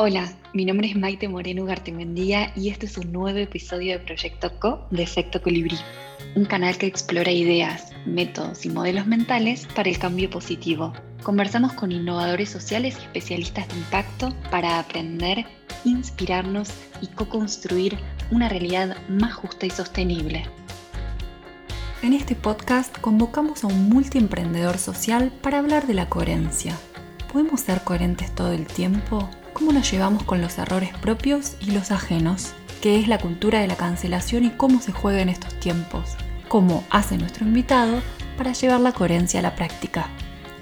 Hola, mi nombre es Maite Moreno Gartemendía y este es un nuevo episodio de Proyecto Co de Efecto Colibrí, un canal que explora ideas, métodos y modelos mentales para el cambio positivo. Conversamos con innovadores sociales y especialistas de impacto para aprender, inspirarnos y co-construir una realidad más justa y sostenible. En este podcast convocamos a un multiemprendedor social para hablar de la coherencia. ¿Podemos ser coherentes todo el tiempo? Cómo nos llevamos con los errores propios y los ajenos, qué es la cultura de la cancelación y cómo se juega en estos tiempos, cómo hace nuestro invitado para llevar la coherencia a la práctica.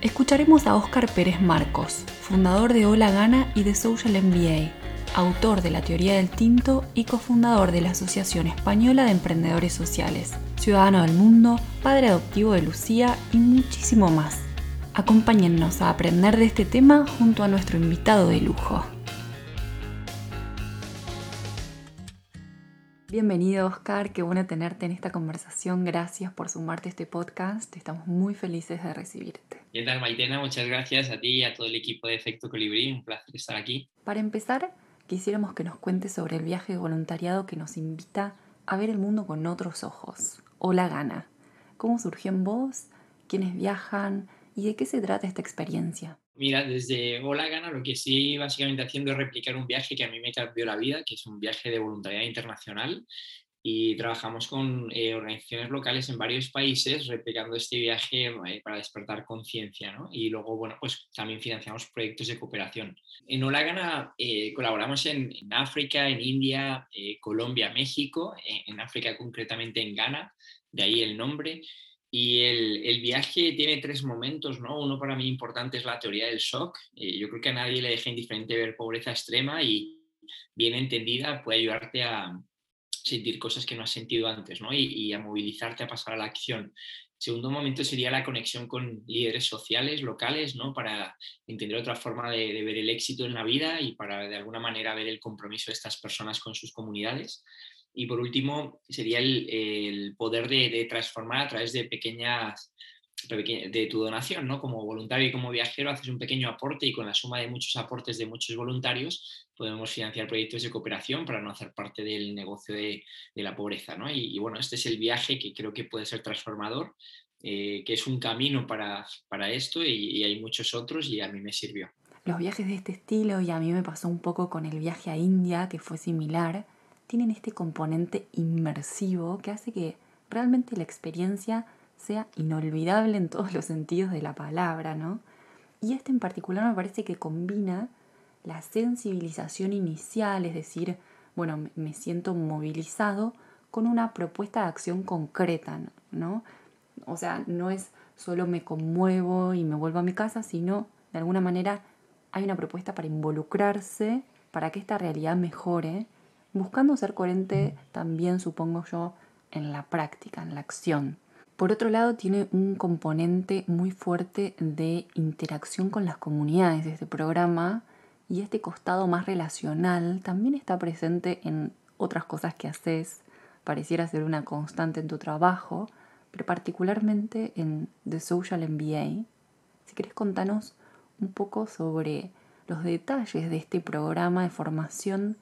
Escucharemos a Óscar Pérez Marcos, fundador de Hola Gana y de Social MBA, autor de la teoría del tinto y cofundador de la Asociación Española de Emprendedores Sociales, ciudadano del mundo, padre adoptivo de Lucía y muchísimo más. Acompáñennos a aprender de este tema junto a nuestro invitado de lujo. Bienvenido Oscar, qué bueno tenerte en esta conversación. Gracias por sumarte a este podcast. Estamos muy felices de recibirte. ¿Qué tal Maitena? Muchas gracias a ti y a todo el equipo de Efecto Colibrí. Un placer estar aquí. Para empezar, quisiéramos que nos cuentes sobre el viaje de voluntariado que nos invita a ver el mundo con otros ojos. O la gana. ¿Cómo surgió en vos? ¿Quiénes viajan? ¿Y de qué se trata esta experiencia? Mira, desde Hola Gana lo que sí básicamente haciendo es replicar un viaje que a mí me cambió la vida, que es un viaje de voluntariado internacional y trabajamos con eh, organizaciones locales en varios países replicando este viaje eh, para despertar conciencia ¿no? y luego bueno pues también financiamos proyectos de cooperación en Olagana eh, colaboramos en, en, África en India Colombia México en África concretamente en Ghana de ahí el nombre y el, viaje tiene tres momentos, ¿no? Uno para mí importante es la teoría del shock. Eh, yo creo que a nadie le deja indiferente ver pobreza extrema y bien entendida puede ayudarte a sentir cosas que no has sentido antes, ¿no? Y, a movilizarte a pasar a la acción. Segundo momento sería la conexión con líderes sociales, locales, ¿no? Para entender otra forma de, de ver el éxito en la vida y para de alguna manera ver el compromiso de estas personas con sus comunidades. Y por último, sería el, poder de, transformar a través de pequeñas, de tu donación, ¿no? Como voluntario y como viajero haces un pequeño aporte y con la suma de muchos aportes de muchos voluntarios podemos financiar proyectos de cooperación para no hacer parte del negocio de, la pobreza, ¿no? Y, bueno, este es el viaje que creo que puede ser transformador, eh, que es un camino para, para esto y, y hay muchos otros y a mí me sirvió. Los viajes de este estilo y a mí me pasó un poco con el viaje a India, que fue similar tienen este componente inmersivo que hace que realmente la experiencia sea inolvidable en todos los sentidos de la palabra, ¿no? Y este en particular me parece que combina la sensibilización inicial, es decir, bueno, me siento movilizado con una propuesta de acción concreta, ¿no? O sea, no es solo me conmuevo y me vuelvo a mi casa, sino de alguna manera hay una propuesta para involucrarse, para que esta realidad mejore buscando ser coherente también, supongo yo, en la práctica, en la acción. Por otro lado, tiene un componente muy fuerte de interacción con las comunidades de este programa y este costado más relacional también está presente en otras cosas que haces, pareciera ser una constante en tu trabajo, pero particularmente en The Social MBA. Si querés contanos un poco sobre los detalles de este programa de formación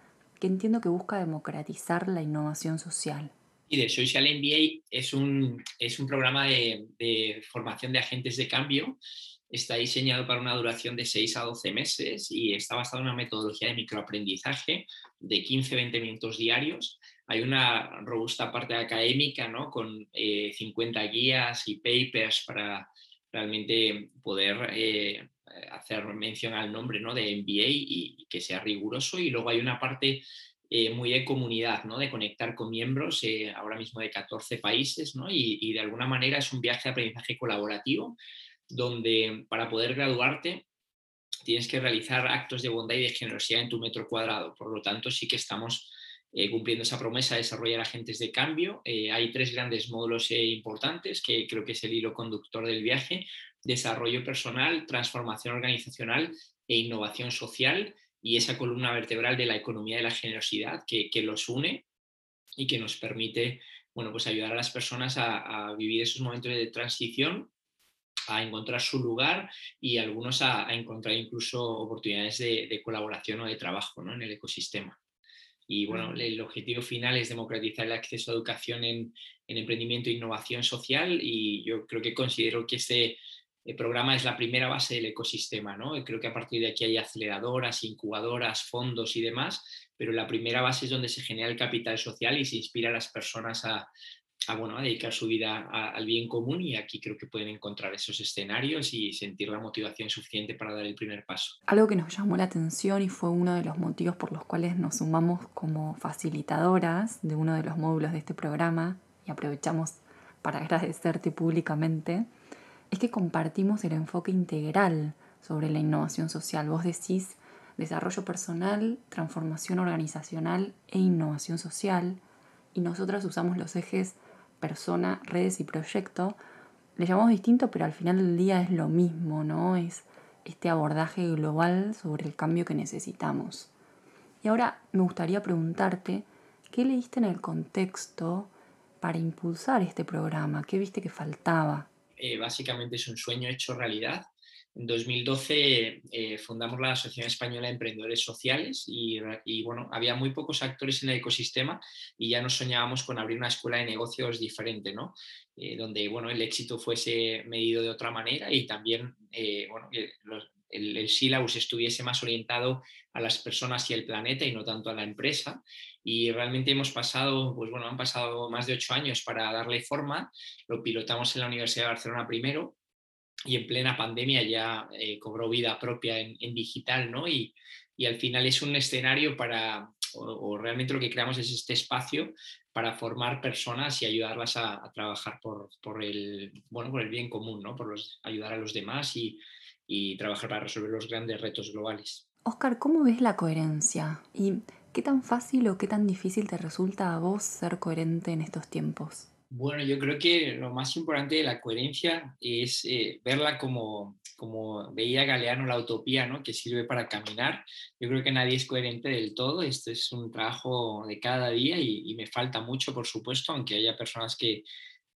entiendo que busca democratizar la innovación social. Y The Social MBA es un, es un programa de, de, formación de agentes de cambio. Está diseñado para una duración de 6 a 12 meses y está basado en una metodología de microaprendizaje de 15-20 minutos diarios. Hay una robusta parte académica ¿no? con 50 eh, guías y papers para realmente poder eh, hacer mención al nombre ¿no? de MBA y, que sea riguroso. Y luego hay una parte eh, muy de comunidad, ¿no? de conectar con miembros eh, ahora mismo de 14 países ¿no? y, de alguna manera es un viaje de aprendizaje colaborativo donde para poder graduarte tienes que realizar actos de bondad y de generosidad en tu metro cuadrado. Por lo tanto, sí que estamos eh, cumpliendo esa promesa de desarrollar agentes de cambio. hay tres grandes módulos importantes que creo que es el hilo conductor del viaje desarrollo personal, transformación organizacional e innovación social y esa columna vertebral de la economía de la generosidad que, los une y que nos permite bueno, pues ayudar a las personas a, vivir esos momentos de transición a encontrar su lugar y algunos a, encontrar incluso oportunidades de, colaboración o de trabajo ¿no? en el ecosistema. Y bueno, el objetivo final es democratizar el acceso a educación en, en emprendimiento e innovación social y yo creo que considero que este el programa es la primera base del ecosistema, ¿no? creo que a partir de aquí hay aceleradoras, incubadoras, fondos y demás, pero la primera base es donde se genera el capital social y se inspira a las personas a, bueno, a dedicar su vida al bien común y aquí creo que pueden encontrar esos escenarios y sentir la motivación suficiente para dar el primer paso. Algo que nos llamó la atención y fue uno de los motivos por los cuales nos sumamos como facilitadoras de uno de los módulos de este programa y aprovechamos para agradecerte públicamente es que compartimos el enfoque integral sobre la innovación social. Vos decís desarrollo personal, transformación organizacional e innovación social, y nosotras usamos los ejes persona, redes y proyecto. Le llamamos distinto, pero al final del día es lo mismo, ¿no? Es este abordaje global sobre el cambio que necesitamos. Y ahora me gustaría preguntarte, ¿qué leíste en el contexto para impulsar este programa? ¿Qué viste que faltaba? Eh, básicamente es un sueño hecho realidad. En 2012 eh, fundamos la Asociación Española de Emprendedores Sociales y, bueno, había muy pocos actores en el ecosistema y ya nos soñábamos con abrir una escuela de negocios diferente, ¿no? Eh, donde bueno, el éxito fuese medido de otra manera y también bueno, el, el estuviese más orientado a las personas y el planeta y no tanto a la empresa. Y realmente hemos pasado, pues bueno, han pasado más de ocho años para darle forma. Lo pilotamos en la Universidad de Barcelona primero y en plena pandemia ya eh, cobró vida propia en, digital, ¿no? Y, y, al final es un escenario para, o, realmente lo que creamos es este espacio para formar personas y ayudarlas a, trabajar por, por, el, bueno, por el bien común, ¿no? Por los, ayudar a los demás y, y trabajar para resolver los grandes retos globales. Oscar, ¿cómo ves la coherencia? ¿Y qué tan fácil o qué tan difícil te resulta a vos ser coherente en estos tiempos? Bueno, yo creo que lo más importante de la coherencia es eh, verla como, como veía Galeano la utopía, ¿no? que sirve para caminar. Yo creo que nadie es coherente del todo. Esto es un trabajo de cada día y, y me falta mucho, por supuesto, aunque haya personas que,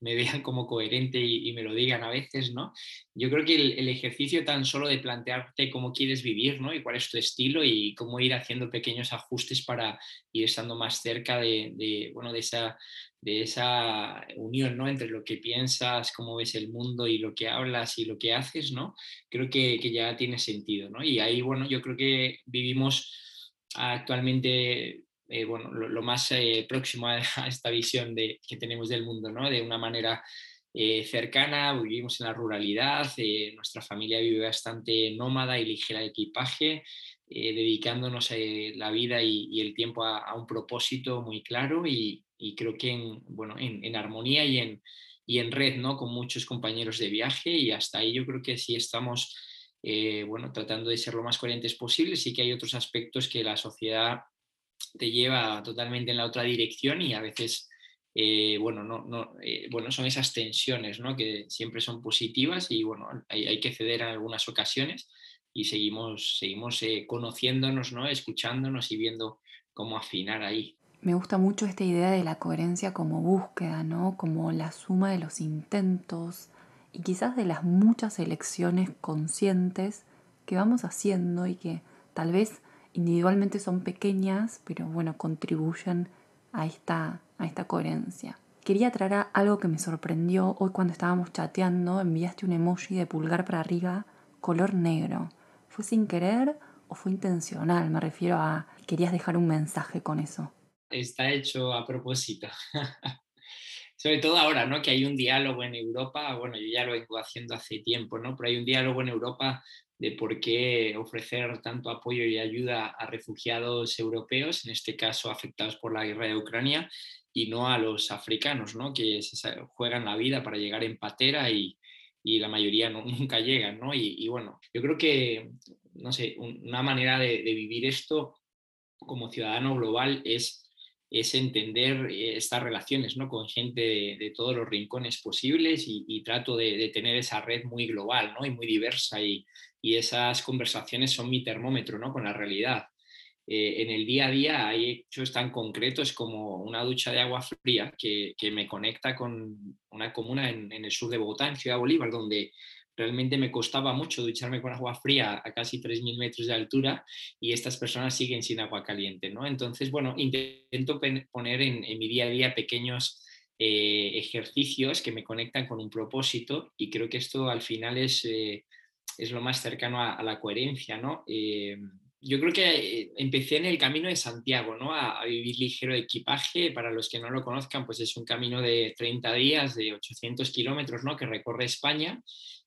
me vean como coherente y, me lo digan a veces, ¿no? Yo creo que el, ejercicio tan solo de plantearte cómo quieres vivir, ¿no? Y cuál es tu estilo y cómo ir haciendo pequeños ajustes para ir estando más cerca de, bueno, de esa, de esa unión, ¿no? Entre lo que piensas, cómo ves el mundo y lo que hablas y lo que haces, ¿no? Creo que, que ya tiene sentido, ¿no? Y ahí, bueno, yo creo que vivimos actualmente eh, bueno, lo, más eh, próximo a, esta visión de, que tenemos del mundo, ¿no? de una manera eh, cercana, vivimos en la ruralidad, nuestra familia vive bastante nómada y ligera de equipaje, dedicándonos la vida y, el tiempo a, un propósito muy claro y, creo que en, bueno, en, armonía y en, y en red ¿no? con muchos compañeros de viaje y hasta ahí yo creo que sí estamos bueno, tratando de ser lo más coherentes posible. Sí que hay otros aspectos que la sociedad te lleva totalmente en la otra dirección y a veces, eh, bueno, no, no, eh, bueno, son esas tensiones ¿no? que siempre son positivas y bueno, hay, hay, que ceder en algunas ocasiones y seguimos, seguimos eh, conociéndonos, ¿no? escuchándonos y viendo cómo afinar ahí. Me gusta mucho esta idea de la coherencia como búsqueda, ¿no? como la suma de los intentos y quizás de las muchas elecciones conscientes que vamos haciendo y que tal vez individualmente son pequeñas, pero bueno, contribuyen a esta, a esta coherencia. Quería traer algo que me sorprendió hoy cuando estábamos chateando, enviaste un emoji de pulgar para arriba color negro. ¿Fue sin querer o fue intencional? Me refiero a, querías dejar un mensaje con eso. Está hecho a propósito. Sobre todo ahora, ¿no? Que hay un diálogo en Europa, bueno, yo ya lo vengo haciendo hace tiempo, ¿no? Pero hay un diálogo en Europa de por qué ofrecer tanto apoyo y ayuda a refugiados europeos, en este caso afectados por la guerra de Ucrania, y no a los africanos, ¿no? que juegan la vida para llegar en patera y, y la mayoría no, nunca llegan. ¿no? Y, bueno, yo creo que, no sé, una manera de, vivir esto como ciudadano global es es entender eh, estas relaciones ¿no? con gente de, todos los rincones posibles y, trato de, de, tener esa red muy global ¿no? y muy diversa y, y esas conversaciones son mi termómetro ¿no? con la realidad. Eh, en el día a día hay hechos tan concretos como una ducha de agua fría que, que me conecta con una comuna en, en, el sur de Bogotá, en Ciudad Bolívar, donde realmente me costaba mucho ducharme con agua fría a casi 3.000 metros de altura y estas personas siguen sin agua caliente, ¿no? Entonces, bueno, intento poner en, mi día a día pequeños eh, ejercicios que me conectan con un propósito y creo que esto al final es, eh, es lo más cercano a, la coherencia, ¿no? Eh, yo creo que empecé en el camino de Santiago, ¿no? A, a, vivir ligero de equipaje. Para los que no lo conozcan, pues es un camino de 30 días, de 800 kilómetros, ¿no? Que recorre España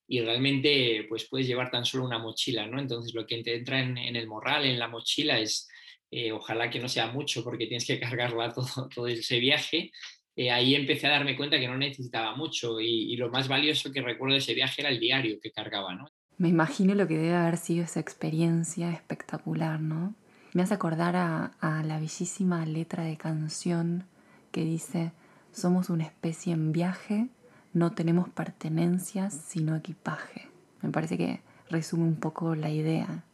y realmente pues puedes llevar tan solo una mochila, ¿no? Entonces lo que te entra en, el morral, en la mochila es, eh, ojalá que no sea mucho porque tienes que cargarla todo, todo ese viaje. Eh, ahí empecé a darme cuenta que no necesitaba mucho y, lo más valioso que recuerdo de ese viaje era el diario que cargaba, ¿no? Me imagino lo que debe haber sido esa experiencia espectacular, ¿no? Me hace acordar a la bellísima letra de canción que dice, somos una especie en viaje no tenemos pertenencias sino equipaje. Me parece que resume un poco la idea.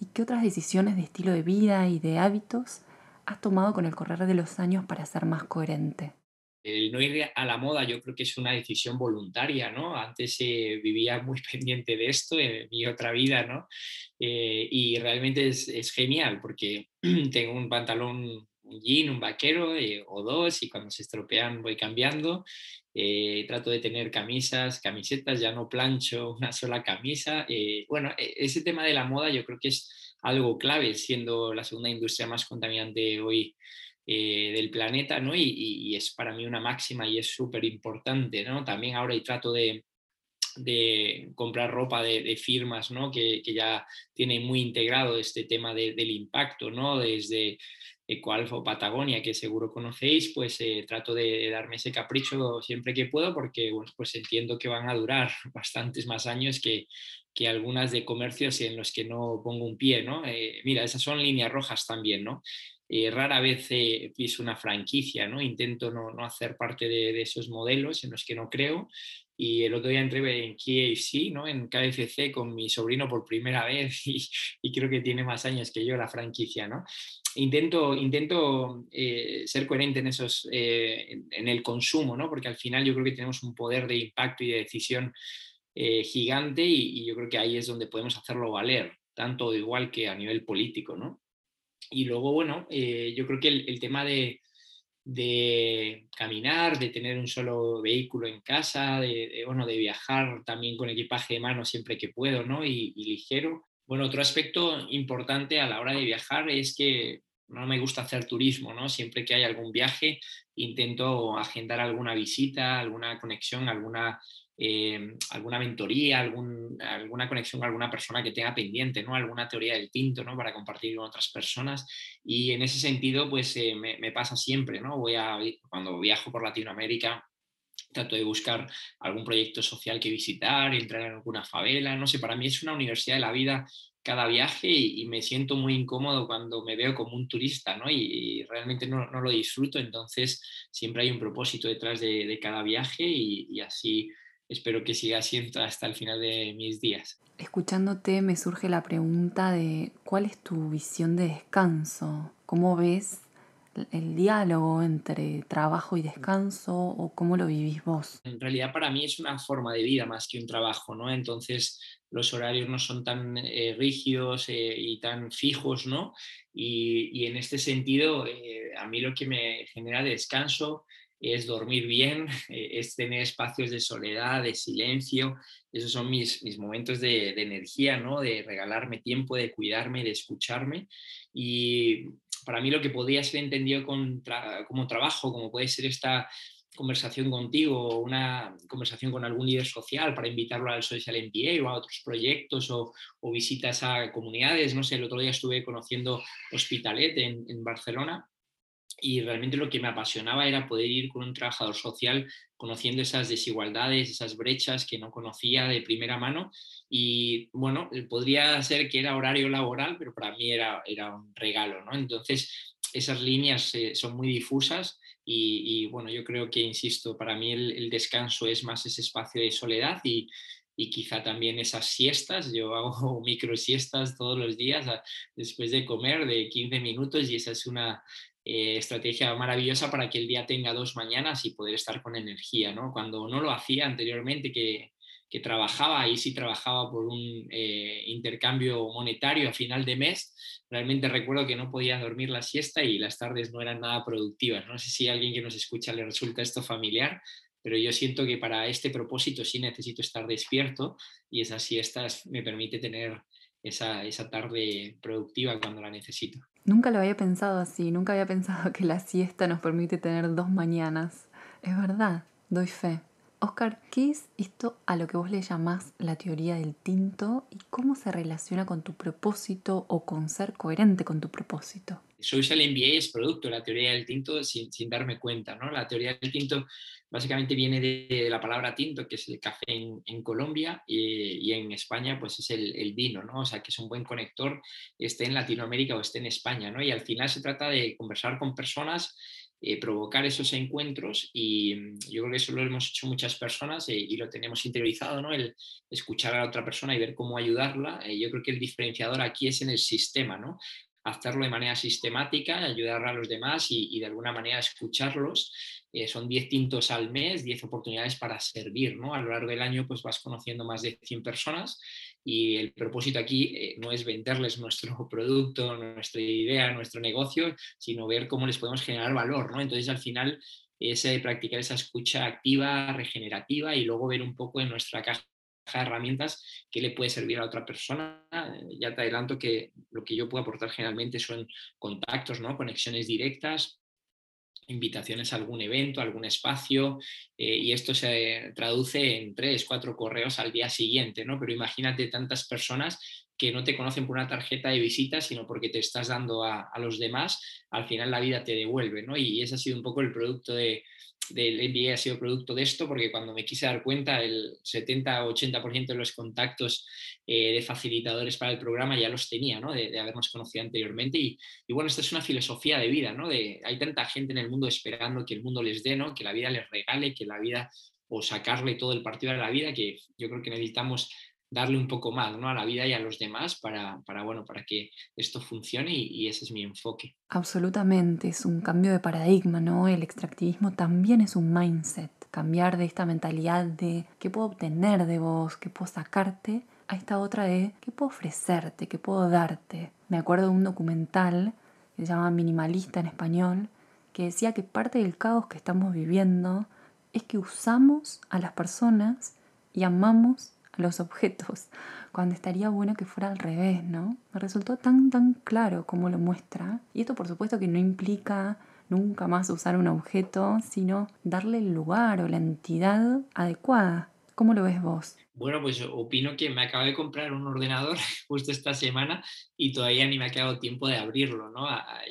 ¿Y qué otras decisiones de estilo de vida y de hábitos has tomado con el correr de los años para ser más coherente? El no ir a la moda yo creo que es una decisión voluntaria, ¿no? Antes eh, vivía muy pendiente de esto en mi otra vida, ¿no? Eh, y realmente es, genial porque tengo un pantalón un jean, un vaquero eh, o dos y cuando se estropean voy cambiando. Eh, trato de tener camisas, camisetas, ya no plancho una sola camisa. Eh, bueno, e, ese tema de la moda yo creo que es algo clave, siendo la segunda industria más contaminante hoy del planeta, ¿no? Y, es para mí una máxima y es súper importante, ¿no? También ahora y trato de, comprar ropa de, firmas ¿no? que, que, ya tiene muy integrado este tema del impacto, ¿no? desde Ecoalfa o Patagonia, que seguro conocéis, pues eh, trato de darme ese capricho siempre que puedo porque bueno, pues entiendo que van a durar bastantes más años que, que algunas de comercios en los que no pongo un pie, ¿no? Eh, mira, esas son líneas rojas también, ¿no? Eh, rara vez piso una franquicia, ¿no? Intento no, no hacer parte de, esos modelos en los que no creo y el otro día entré en KFC, ¿no? en KFC con mi sobrino por primera vez y, creo que tiene más años que yo la franquicia. ¿no? Intento, intento eh, ser coherente en, esos, eh, en, el consumo, ¿no? porque al final yo creo que tenemos un poder de impacto y de decisión gigante y, yo creo que ahí es donde podemos hacerlo valer, tanto igual que a nivel político. Y luego, bueno, yo creo que el tema de de caminar, de tener un solo vehículo en casa, de, bueno, de viajar también con equipaje de mano siempre que puedo, ¿no? Y, ligero. Bueno, otro aspecto importante a la hora de viajar es que no me gusta hacer turismo, ¿no? Siempre que hay algún viaje intento agendar alguna visita, alguna conexión, alguna eh, alguna mentoría, alguna conexión con alguna persona que tenga pendiente, ¿no? alguna teoría del tinto ¿no? para compartir con otras personas. Y en ese sentido, pues eh, me, pasa siempre, ¿no? Voy a, cuando viajo por Latinoamérica, trato de buscar algún proyecto social que visitar, entrar en alguna favela, no sé, para mí es una universidad de la vida cada viaje y, me siento muy incómodo cuando me veo como un turista, ¿no? Y, realmente no, lo disfruto, entonces siempre hay un propósito detrás de, cada viaje y así espero que siga siendo hasta el final de mis días. Escuchándote me surge la pregunta de cuál es tu visión de descanso, cómo ves el diálogo entre trabajo y descanso o cómo lo vivís vos. En realidad para mí es una forma de vida más que un trabajo, ¿no? Entonces los horarios no son tan eh, rígidos eh, y tan fijos, ¿no? Y, en este sentido, eh, a mí lo que me genera descanso es dormir bien, eh, es tener espacios de soledad, de silencio. Esos son mis, mis momentos de, energía, ¿no? De regalarme tiempo, de cuidarme, de escucharme. Y para mí lo que podría ser entendido como trabajo, como puede ser esta conversación contigo, una conversación con algún líder social para invitarlo al Social MBA o a otros proyectos o, visitas a comunidades. No sé, el otro día estuve conociendo Hospitalet en, en Barcelona y realmente lo que me apasionaba era poder ir con un trabajador social conociendo esas desigualdades, esas brechas que no conocía de primera mano y bueno, eh, podría ser que era horario laboral, pero para mí era, era un regalo, ¿no? Entonces, esas líneas eh, son muy difusas y, bueno, yo creo que, insisto, para mí el, descanso es más ese espacio de soledad y, y quizá también esas siestas. Yo hago micro siestas todos los días después de comer de 15 minutos y esa es una, eh, estrategia maravillosa para que el día tenga dos mañanas y poder estar con energía, ¿no? Cuando no lo hacía anteriormente, que, trabajaba y sí trabajaba por un eh, intercambio monetario a final de mes, realmente recuerdo que no podía dormir la siesta y las tardes no eran nada productivas. No sé si a alguien que nos escucha le resulta esto familiar, pero yo siento que para este propósito sí necesito estar despierto y esas siestas me permite tener esa, esa tarde productiva cuando la necesito. Nunca lo había pensado así, nunca había pensado que la siesta nos permite tener dos mañanas. Es verdad, doy fe. Oscar, ¿qué es esto a lo que vos le llamás la teoría del tinto y cómo se relaciona con tu propósito o con ser coherente con tu propósito? Social MBA es producto de la teoría del tinto sin, darme cuenta, ¿no? La teoría del tinto básicamente viene de, la palabra tinto, que es el café en, Colombia, y, en España pues es el, el, vino, ¿no? O sea, que es un buen conector, esté en Latinoamérica o esté en España, ¿no? Y al final se trata de conversar con personas eh, provocar esos encuentros y mm, yo creo que eso lo hemos hecho muchas personas eh, y lo tenemos interiorizado, ¿no? El escuchar a la otra persona y ver cómo ayudarla. Eh, yo creo que el diferenciador aquí es en el sistema, ¿no? Hacerlo de manera sistemática, ayudar a los demás y, de alguna manera escucharlos. son 10 tintos al mes, 10 oportunidades para servir, ¿no? A lo largo del año pues vas conociendo más de 100 personas y el propósito aquí eh, no es venderles nuestro producto, nuestra idea, nuestro negocio, sino ver cómo les podemos generar valor, ¿no? Entonces, al final, es eh, practicar esa escucha activa, regenerativa y luego ver un poco en nuestra caja herramientas que le puede servir a otra persona. Ya te adelanto que lo que yo puedo aportar generalmente son contactos, ¿no? conexiones directas, invitaciones a algún evento, a algún espacio, eh, y esto se traduce en tres, cuatro correos al día siguiente, ¿no? Pero imagínate tantas personas que no te conocen por una tarjeta de visita, sino porque te estás dando a, los demás, al final la vida te devuelve, ¿no? Y ese ha sido un poco el producto de, del MBA ha sido producto de esto, porque cuando me quise dar cuenta, el 70-80% de los contactos eh, de facilitadores para el programa ya los tenía, ¿no? de, habernos conocido anteriormente. Y, bueno, esta es una filosofía de vida, ¿no? Hay tanta gente en el mundo esperando que el mundo les dé, ¿no? Que la vida les regale, que la vida o sacarle todo el partido a la vida, que yo creo que necesitamos darle un poco más ¿no? a la vida y a los demás para, para bueno, para que esto funcione y, ese es mi enfoque. Absolutamente, es un cambio de paradigma, ¿no? El extractivismo también es un mindset, cambiar de esta mentalidad de qué puedo obtener de vos, qué puedo sacarte, a esta otra de qué puedo ofrecerte, qué puedo darte. Me acuerdo de un documental que se llama Minimalista en español, que decía que parte del caos que estamos viviendo es que usamos a las personas y amamos los objetos, cuando estaría bueno que fuera al revés, ¿no? Me resultó tan, tan claro como lo muestra. Y esto por supuesto que no implica nunca más usar un objeto, sino darle el lugar o la entidad adecuada. ¿Cómo lo ves vos? Bueno, pues opino que me acabo de comprar un ordenador justo esta semana y todavía ni me ha quedado tiempo de abrirlo, ¿no?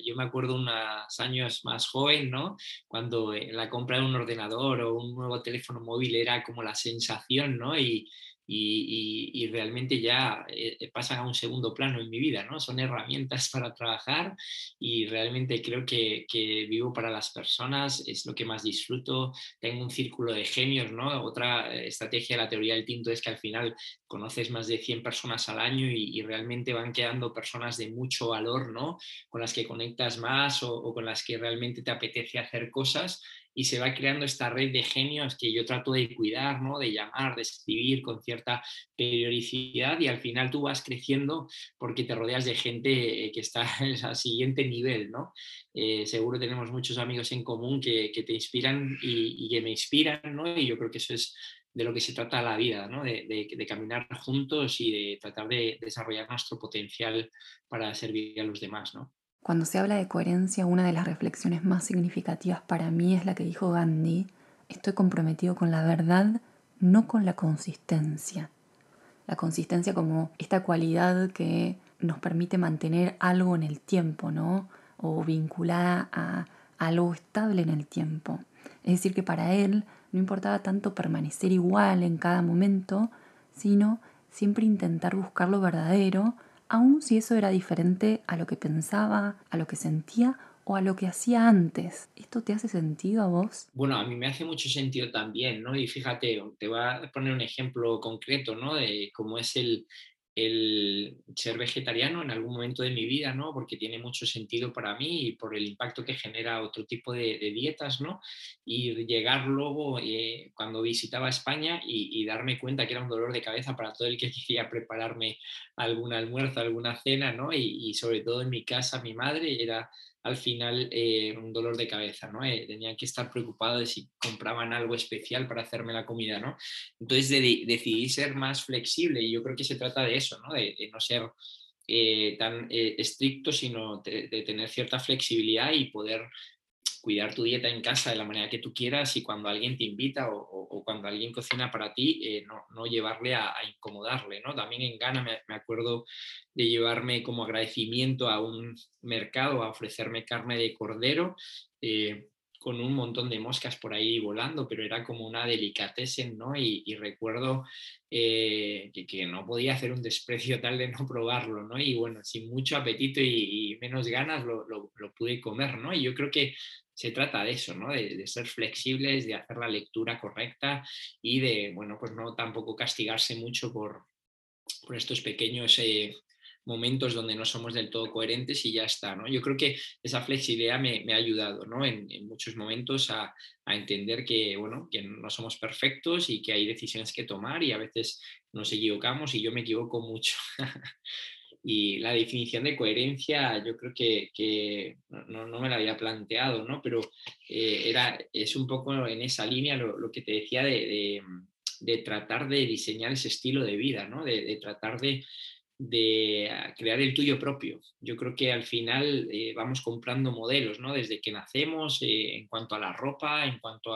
Yo me acuerdo unos años más joven, ¿no? Cuando eh, la compra de un ordenador o un nuevo teléfono móvil era como la sensación, ¿no? Y, y, realmente ya eh, eh, pasan a un segundo plano en mi vida, ¿no? Son herramientas para trabajar y realmente creo que, vivo para las personas, es lo que más disfruto, tengo un círculo de genios, ¿no? Otra eh, estrategia de la teoría del tinto es que al final conoces más de 100 personas al año y, realmente van quedando personas de mucho valor, ¿no? Con las que conectas más o con las que realmente te apetece hacer cosas y se va creando esta red de genios que yo trato de cuidar, ¿no? de llamar, de escribir con cierta periodicidad y al final tú vas creciendo porque te rodeas de gente eh, que está al siguiente nivel. ¿no? Eh, seguro tenemos muchos amigos en común que, te inspiran y, que me inspiran ¿no? y yo creo que eso es de lo que se trata la vida, ¿no? de, de, caminar juntos y de tratar de desarrollar nuestro potencial para servir a los demás. ¿no? Cuando se habla de coherencia, una de las reflexiones más significativas para mí es la que dijo Gandhi, estoy comprometido con la verdad, no con la consistencia. La consistencia como esta cualidad que nos permite mantener algo en el tiempo, ¿no? O vinculada a algo estable en el tiempo. Es decir, que para él no importaba tanto permanecer igual en cada momento, sino siempre intentar buscar lo verdadero aun si eso era diferente a lo que pensaba, a lo que sentía o a lo que hacía antes. ¿Esto te hace sentido a vos? Bueno, a mí me hace mucho sentido también, ¿no? Y fíjate, te voy a poner un ejemplo concreto, ¿no? De cómo es el, el ser vegetariano en algún momento de mi vida, ¿no? Porque tiene mucho sentido para mí y por el impacto que genera otro tipo de, dietas, ¿no? Y llegar luego eh, cuando visitaba España y, darme cuenta que era un dolor de cabeza para todo el que quería prepararme algún almuerzo, alguna cena, ¿no? Y, y sobre todo en mi casa, mi madre era al final eh, un dolor de cabeza, ¿no? Eh, tenían que estar preocupados de si compraban algo especial para hacerme la comida, ¿no? Entonces decidí ser más flexible y yo creo que se trata de eso, ¿no? De, no ser eh, tan estricto, sino de, tener cierta flexibilidad y poder cuidar tu dieta en casa de la manera que tú quieras y cuando alguien te invita o, cuando alguien cocina para ti, eh, no, llevarle a, incomodarle. ¿no? También en Ghana me, acuerdo de llevarme como agradecimiento a un mercado a ofrecerme carne de cordero. Eh, con un montón de moscas por ahí volando, pero era como una delicatessen, ¿no? Y, recuerdo eh, que, no podía hacer un desprecio tal de no probarlo, ¿no? Y bueno, sin mucho apetito y, menos ganas lo, pude comer, ¿no? Y yo creo que se trata de eso, ¿no? De, ser flexibles, de hacer la lectura correcta y de, bueno, pues no tampoco castigarse mucho por, por estos pequeños eh, momentos donde no somos del todo coherentes y ya está, ¿no? Yo creo que esa flexibilidad me, ha ayudado, ¿no? En, muchos momentos a, entender que, bueno, que no somos perfectos y que hay decisiones que tomar y a veces nos equivocamos y yo me equivoco mucho. Y la definición de coherencia yo creo que, no, me la había planteado, ¿no? pero eh, era, es un poco en esa línea lo, que te decía de, tratar de diseñar ese estilo de vida, ¿no? de, tratar de, crear el tuyo propio. Yo creo que al final eh, vamos comprando modelos, ¿no? Desde que nacemos, eh, en cuanto a la ropa, en cuanto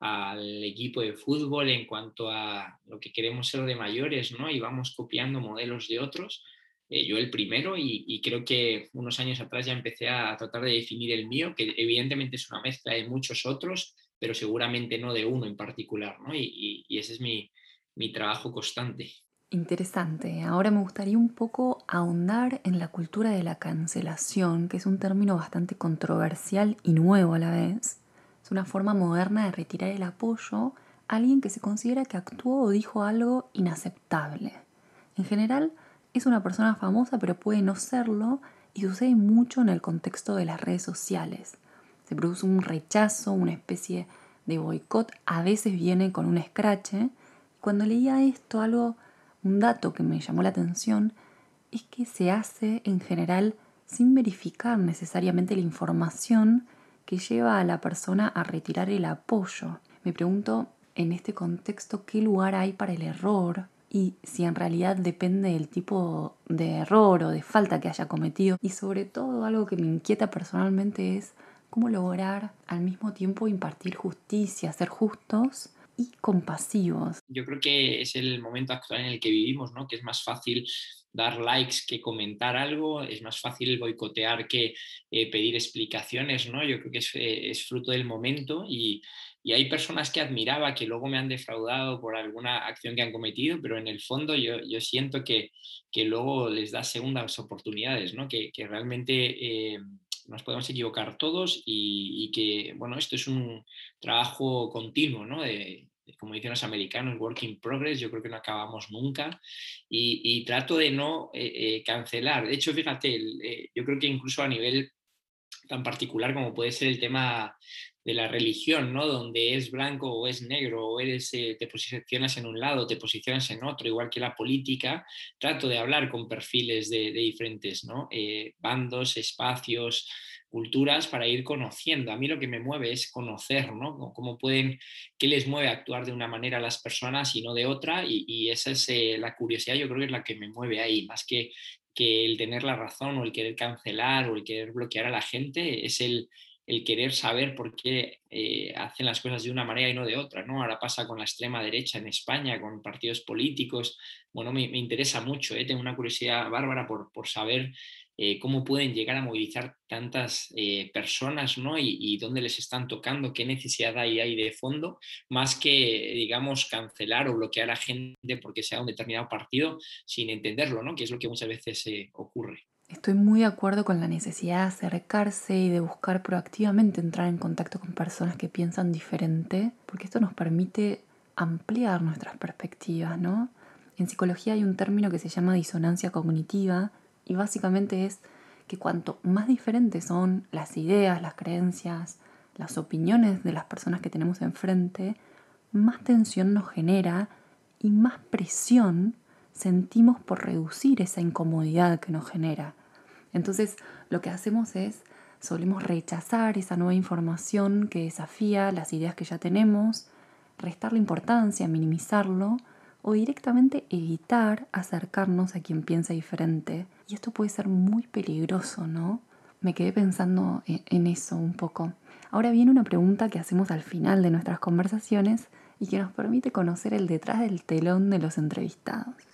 al equipo de fútbol, en cuanto a lo que queremos ser de mayores, ¿no? Y vamos copiando modelos de otros eh, yo el primero y, creo que unos años atrás ya empecé a tratar de definir el mío, que evidentemente es una mezcla de muchos otros, pero seguramente no de uno en particular, ¿no? Y, ese es mi, mi trabajo constante. Interesante. Ahora me gustaría un poco ahondar en la cultura de la cancelación, que es un término bastante controversial y nuevo a la vez. Es una forma moderna de retirar el apoyo a alguien que se considera que actuó o dijo algo inaceptable. En general, es una persona famosa pero puede no serlo y sucede mucho en el contexto de las redes sociales. Se produce un rechazo, una especie de boicot, a veces viene con un escrache. Cuando leía esto, algo, un dato que me llamó la atención, es que se hace en general sin verificar necesariamente la información que lleva a la persona a retirar el apoyo. Me pregunto en este contexto qué lugar hay para el error, y si en realidad depende del tipo de error o de falta que haya cometido. Y sobre todo algo que me inquieta personalmente es cómo lograr al mismo tiempo impartir justicia, ser justos y compasivos. Yo creo que es el momento actual en el que vivimos, ¿no? Que es más fácil dar likes que comentar algo, es más fácil boicotear que eh, pedir explicaciones, ¿no? Yo creo que es, eh, es fruto del momento y, y hay personas que admiraba que luego me han defraudado por alguna acción que han cometido, pero en el fondo yo, yo siento que, que, luego les da segundas oportunidades, ¿no? que, que realmente eh, nos podemos equivocar todos y, que, bueno, esto es un trabajo continuo, ¿no? De, como dicen los americanos, work in progress, yo creo que no acabamos nunca y, trato de no eh, eh, cancelar. De hecho, fíjate, yo creo que incluso a nivel tan particular como puede ser el tema de la religión, ¿no? Donde es blanco o es negro, o eres, eh, te posicionas en un lado, te posicionas en otro, igual que la política, trato de hablar con perfiles de, diferentes ¿no? Eh, bandos, espacios, culturas para ir conociendo. A mí lo que me mueve es conocer, ¿no? Cómo pueden, qué les mueve a actuar de una manera a las personas y no de otra, y, esa es eh, la curiosidad, yo creo que es la que me mueve ahí, más que que el tener la razón o el querer cancelar o el querer bloquear a la gente es el, el querer saber por qué eh, hacen las cosas de una manera y no de otra. ¿no? Ahora pasa con la extrema derecha en España, con partidos políticos. Bueno, me, interesa mucho, ¿eh? tengo una curiosidad bárbara por, por saber eh, cómo pueden llegar a movilizar tantas personas ¿no? Y, dónde les están tocando, qué necesidad hay de fondo, más que, digamos, cancelar o bloquear a gente porque sea un determinado partido sin entenderlo, ¿no? que es lo que muchas veces ocurre. Estoy muy de acuerdo con la necesidad de acercarse y de buscar proactivamente entrar en contacto con personas que piensan diferente, porque esto nos permite ampliar nuestras perspectivas, ¿no? En psicología hay un término que se llama disonancia cognitiva y básicamente es que cuanto más diferentes son las ideas, las creencias, las opiniones de las personas que tenemos enfrente, más tensión nos genera y más presión sentimos por reducir esa incomodidad que nos genera. Entonces lo que hacemos es, solemos rechazar esa nueva información que desafía las ideas que ya tenemos, restarle importancia, minimizarlo o directamente evitar acercarnos a quien piensa diferente. Y esto puede ser muy peligroso, ¿no? Me quedé pensando en eso un poco. Ahora viene una pregunta que hacemos al final de nuestras conversaciones y que nos permite conocer el detrás del telón de los entrevistados.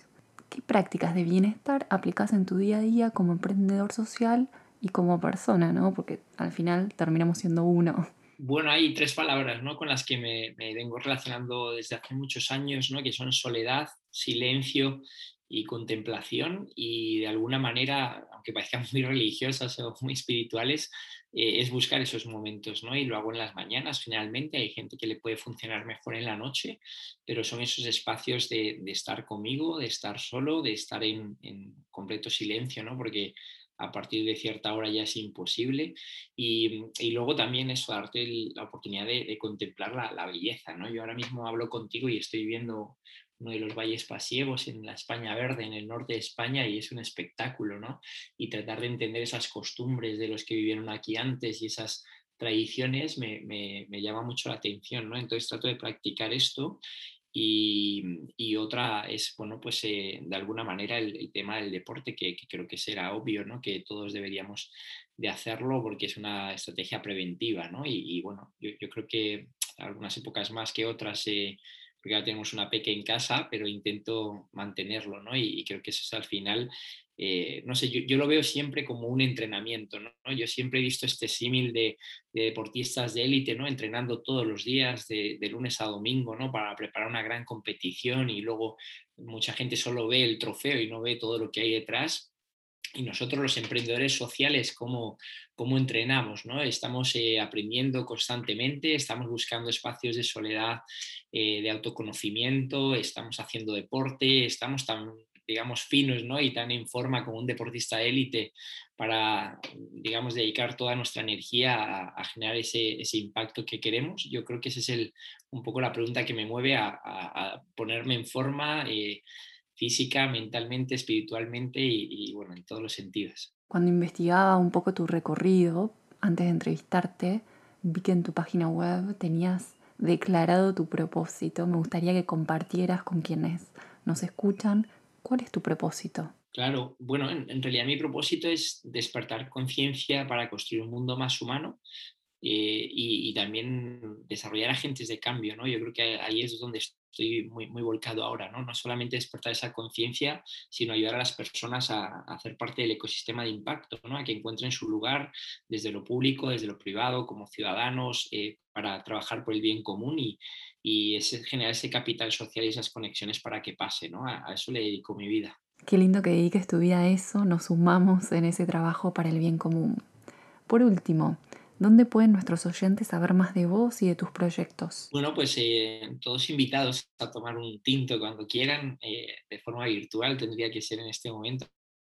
¿Qué prácticas de bienestar aplicas en tu día a día como emprendedor social y como persona, ¿no? Porque al final terminamos siendo uno. Bueno, hay tres palabras ¿no? con las que me, vengo relacionando desde hace muchos años, ¿no? que son soledad, silencio y contemplación y de alguna manera, aunque parezcan muy religiosas o muy espirituales, eh, es buscar esos momentos, ¿no? Y lo hago en las mañanas generalmente, hay gente que le puede funcionar mejor en la noche, pero son esos espacios de, estar conmigo, de estar solo, de estar en, en completo silencio, ¿no? Porque a partir de cierta hora ya es imposible. Y, luego también eso, darte la oportunidad de, contemplar la, belleza. ¿no? Yo ahora mismo hablo contigo y estoy viendo uno de los valles pasiegos en la España verde, en el norte de España, y es un espectáculo, ¿no? Y tratar de entender esas costumbres de los que vivieron aquí antes y esas tradiciones me, me llama mucho la atención, ¿no? Entonces trato de practicar esto y, otra es, bueno, pues eh, de alguna manera el, tema del deporte, que, creo que será obvio, ¿no? Que todos deberíamos de hacerlo porque es una estrategia preventiva, ¿no? Y, bueno, yo, creo que algunas épocas más que otras, eh, porque ya tenemos una peque en casa, pero intento mantenerlo, ¿no? Y, creo que eso es al final eh, no sé, yo, lo veo siempre como un entrenamiento, ¿no? Yo siempre he visto este símil de, deportistas de élite, ¿no? Entrenando todos los días, de, lunes a domingo, ¿no? Para preparar una gran competición y luego mucha gente solo ve el trofeo y no ve todo lo que hay detrás. Y nosotros los emprendedores sociales, ¿cómo, cómo entrenamos? ¿no? Estamos eh, aprendiendo constantemente, estamos buscando espacios de soledad, eh, de autoconocimiento, estamos haciendo deporte, estamos tan digamos, finos ¿no? y tan en forma como un deportista élite para, digamos, dedicar toda nuestra energía a, generar ese, ese, impacto que queremos. Yo creo que esa es el, un poco la pregunta que me mueve a, a, ponerme en forma eh, física, mentalmente, espiritualmente y, y, bueno, en todos los sentidos. Cuando investigaba un poco tu recorrido, antes de entrevistarte, vi que en tu página web tenías declarado tu propósito. Me gustaría que compartieras con quienes nos escuchan ¿Cuál es tu propósito? Claro, bueno, en, realidad mi propósito es despertar conciencia para construir un mundo más humano eh, y, también desarrollar agentes de cambio, ¿no? Yo creo que ahí es donde estoy muy, muy volcado ahora, ¿no? No solamente despertar esa conciencia, sino ayudar a las personas a, hacer parte del ecosistema de impacto, ¿no? A que encuentren su lugar desde lo público, desde lo privado, como ciudadanos, eh, para trabajar por el bien común y, ese, generar ese capital social y esas conexiones para que pase, ¿no? A, eso le dedico mi vida. Qué lindo que dediques tu vida a eso, nos sumamos en ese trabajo para el bien común. Por último, ¿dónde pueden nuestros oyentes saber más de vos y de tus proyectos? Bueno, pues eh, todos invitados a tomar un tinto cuando quieran, eh, de forma virtual, tendría que ser en este momento,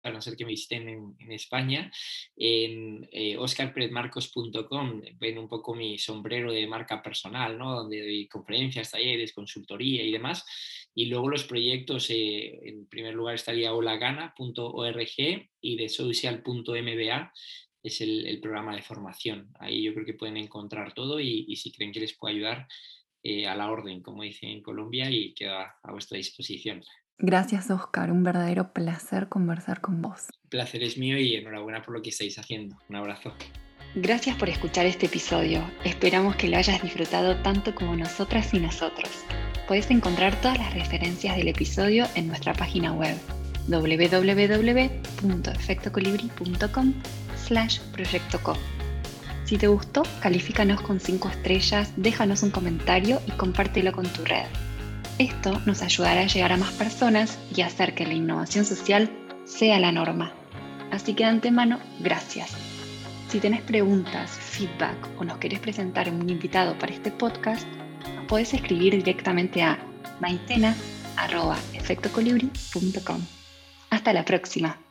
a no ser que me visiten en, España, en eh, ven un poco mi sombrero de marca personal, ¿no? donde doy conferencias, talleres, consultoría y demás. Y luego los proyectos, eh, en primer lugar estaría holagana.org y de social.mba, es el, programa de formación. Ahí yo creo que pueden encontrar todo y, si creen que les puedo ayudar, eh, a la orden, como dicen en Colombia, y queda a vuestra disposición. Gracias, Oscar. Un verdadero placer conversar con vos. El placer es mío y enhorabuena por lo que estáis haciendo. Un abrazo. Gracias por escuchar este episodio. Esperamos que lo hayas disfrutado tanto como nosotras y nosotros. Puedes encontrar todas las referencias del episodio en nuestra página web www.efectocolibri.com slash proyectoco. Si te gustó, califícanos con 5 estrellas, déjanos un comentario y compártelo con tu red. Esto nos ayudará a llegar a más personas y hacer que la innovación social sea la norma. Así que de antemano, gracias. Si tenés preguntas, feedback o nos querés presentar un invitado para este podcast, nos podés escribir directamente a maitena.efectocolibri.com efectocolibri.com. Hasta la próxima.